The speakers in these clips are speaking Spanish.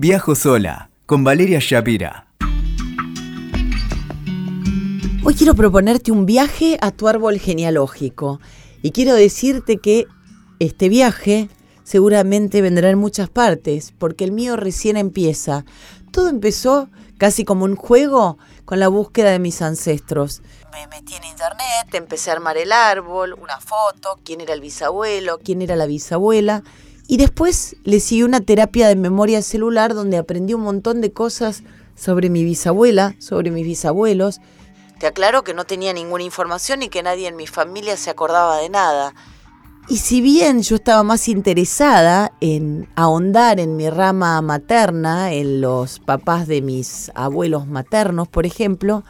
Viajo sola con Valeria Shapira. Hoy quiero proponerte un viaje a tu árbol genealógico y quiero decirte que este viaje seguramente vendrá en muchas partes porque el mío recién empieza. Todo empezó casi como un juego con la búsqueda de mis ancestros. Me metí en internet, empecé a armar el árbol, una foto, quién era el bisabuelo, quién era la bisabuela. Y después le siguió una terapia de memoria celular donde aprendí un montón de cosas sobre mi bisabuela, sobre mis bisabuelos. Te aclaro que no tenía ninguna información y que nadie en mi familia se acordaba de nada. Y si bien yo estaba más interesada en ahondar en mi rama materna, en los papás de mis abuelos maternos, por ejemplo,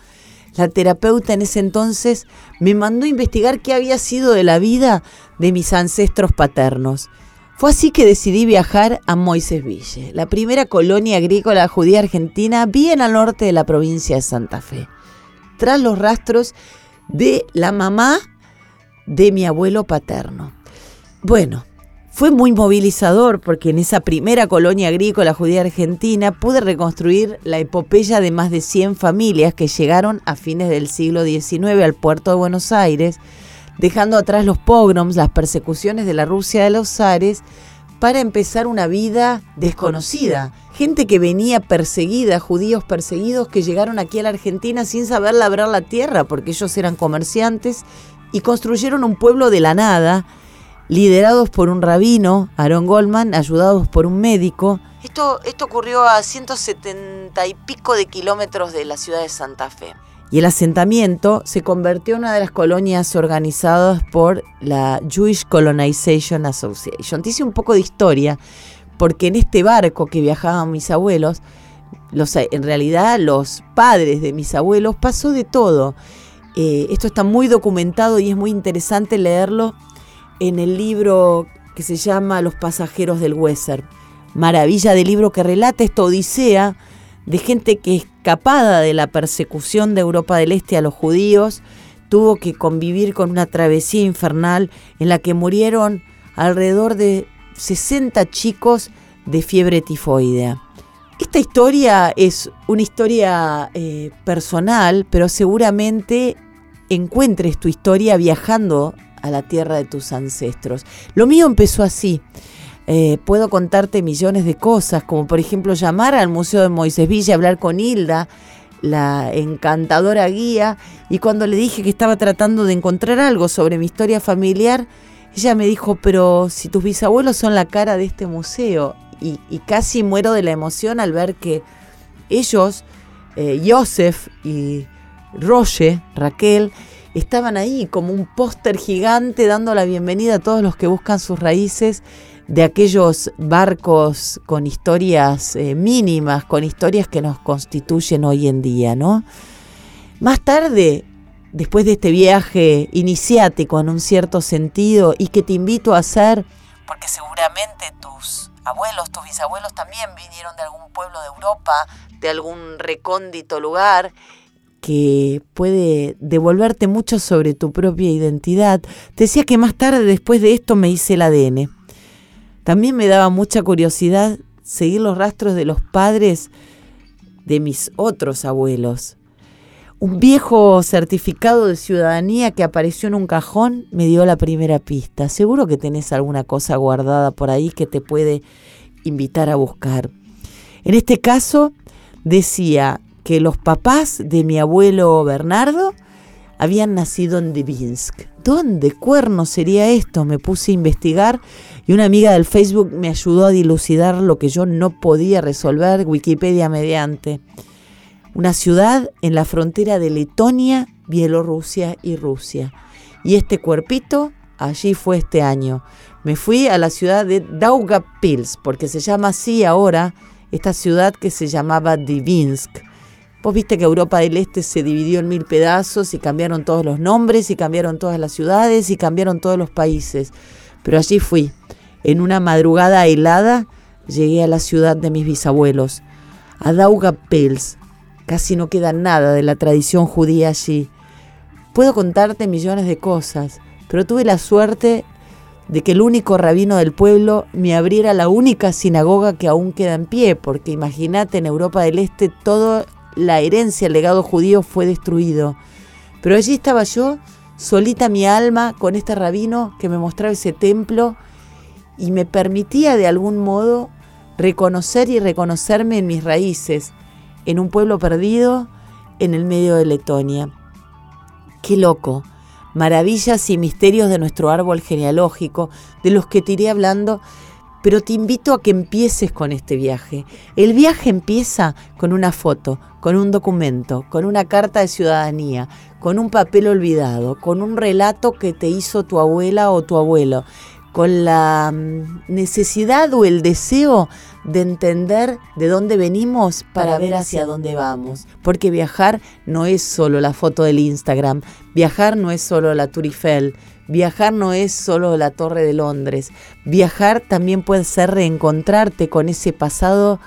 la terapeuta en ese entonces me mandó a investigar qué había sido de la vida de mis ancestros paternos. Fue así que decidí viajar a Moisesville, la primera colonia agrícola judía argentina bien al norte de la provincia de Santa Fe, tras los rastros de la mamá de mi abuelo paterno. Bueno, fue muy movilizador porque en esa primera colonia agrícola judía argentina pude reconstruir la epopeya de más de 100 familias que llegaron a fines del siglo XIX al puerto de Buenos Aires dejando atrás los pogroms, las persecuciones de la Rusia de los zares, para empezar una vida desconocida. Gente que venía perseguida, judíos perseguidos que llegaron aquí a la Argentina sin saber labrar la tierra, porque ellos eran comerciantes y construyeron un pueblo de la nada, liderados por un rabino, Aaron Goldman, ayudados por un médico. Esto, esto ocurrió a 170 y pico de kilómetros de la ciudad de Santa Fe y el asentamiento se convirtió en una de las colonias organizadas por la Jewish Colonization Association. Te hice un poco de historia, porque en este barco que viajaban mis abuelos, los, en realidad los padres de mis abuelos, pasó de todo. Eh, esto está muy documentado y es muy interesante leerlo en el libro que se llama Los pasajeros del Weser. Maravilla de libro que relata esta odisea de gente que escapada de la persecución de Europa del Este a los judíos, tuvo que convivir con una travesía infernal en la que murieron alrededor de 60 chicos de fiebre tifoidea. Esta historia es una historia eh, personal, pero seguramente encuentres tu historia viajando a la tierra de tus ancestros. Lo mío empezó así. Eh, puedo contarte millones de cosas, como por ejemplo llamar al Museo de Moisés y hablar con Hilda, la encantadora guía, y cuando le dije que estaba tratando de encontrar algo sobre mi historia familiar, ella me dijo, pero si tus bisabuelos son la cara de este museo, y, casi muero de la emoción al ver que ellos, eh, Joseph y Roche, Raquel, estaban ahí como un póster gigante dando la bienvenida a todos los que buscan sus raíces de aquellos barcos con historias eh, mínimas, con historias que nos constituyen hoy en día, ¿no? Más tarde, después de este viaje iniciático en un cierto sentido y que te invito a hacer, porque seguramente tus abuelos, tus bisabuelos también vinieron de algún pueblo de Europa, de algún recóndito lugar, que puede devolverte mucho sobre tu propia identidad. Te decía que más tarde, después de esto, me hice el ADN. También me daba mucha curiosidad seguir los rastros de los padres de mis otros abuelos. Un viejo certificado de ciudadanía que apareció en un cajón me dio la primera pista. Seguro que tenés alguna cosa guardada por ahí que te puede invitar a buscar. En este caso decía que los papás de mi abuelo Bernardo habían nacido en Divinsk. ¿Dónde cuerno sería esto? Me puse a investigar y una amiga del Facebook me ayudó a dilucidar lo que yo no podía resolver, Wikipedia mediante. Una ciudad en la frontera de Letonia, Bielorrusia y Rusia. Y este cuerpito allí fue este año. Me fui a la ciudad de Daugavpils, porque se llama así ahora esta ciudad que se llamaba Divinsk Vos viste que Europa del Este se dividió en mil pedazos y cambiaron todos los nombres y cambiaron todas las ciudades y cambiaron todos los países. Pero allí fui. En una madrugada helada llegué a la ciudad de mis bisabuelos, a Daugavpils. Casi no queda nada de la tradición judía allí. Puedo contarte millones de cosas, pero tuve la suerte de que el único rabino del pueblo me abriera la única sinagoga que aún queda en pie, porque imagínate, en Europa del Este toda la herencia, el legado judío fue destruido. Pero allí estaba yo, solita mi alma, con este rabino que me mostraba ese templo y me permitía de algún modo reconocer y reconocerme en mis raíces, en un pueblo perdido en el medio de Letonia. Qué loco, maravillas y misterios de nuestro árbol genealógico, de los que te iré hablando, pero te invito a que empieces con este viaje. El viaje empieza con una foto, con un documento, con una carta de ciudadanía, con un papel olvidado, con un relato que te hizo tu abuela o tu abuelo, con la mm, necesidad o el deseo de entender de dónde venimos para ver hacia dónde vamos. Porque viajar no es solo la foto del Instagram, viajar no es solo la Tour Eiffel, viajar no es solo la Torre de Londres, viajar también puede ser reencontrarte con ese pasado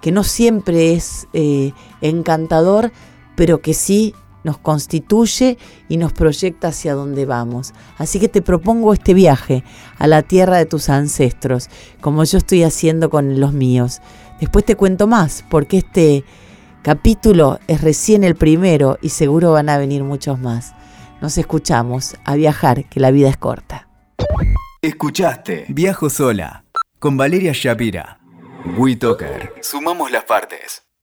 que no siempre es eh, encantador, pero que sí nos constituye y nos proyecta hacia dónde vamos. Así que te propongo este viaje a la tierra de tus ancestros, como yo estoy haciendo con los míos. Después te cuento más, porque este capítulo es recién el primero y seguro van a venir muchos más. Nos escuchamos a viajar, que la vida es corta. Escuchaste Viajo sola con Valeria Shapira. WeToker. Sumamos las partes.